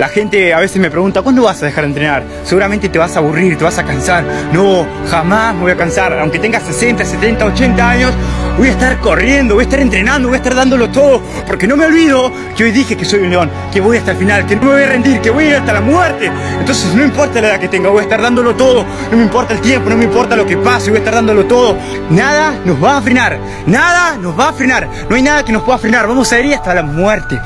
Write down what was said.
La gente a veces me pregunta, ¿cuándo vas a dejar de entrenar? Seguramente te vas a aburrir, te vas a cansar. No, jamás me voy a cansar. Aunque tenga 60, 70, 80 años, voy a estar corriendo, voy a estar entrenando, voy a estar dándolo todo. Porque no me olvido que hoy dije que soy un león, que voy hasta el final, que no me voy a rendir, que voy a ir hasta la muerte. Entonces no importa la edad que tenga, voy a estar dándolo todo. No me importa el tiempo, no me importa lo que pase, voy a estar dándolo todo. Nada nos va a frenar, nada nos va a frenar. No hay nada que nos pueda frenar. Vamos a ir hasta la muerte.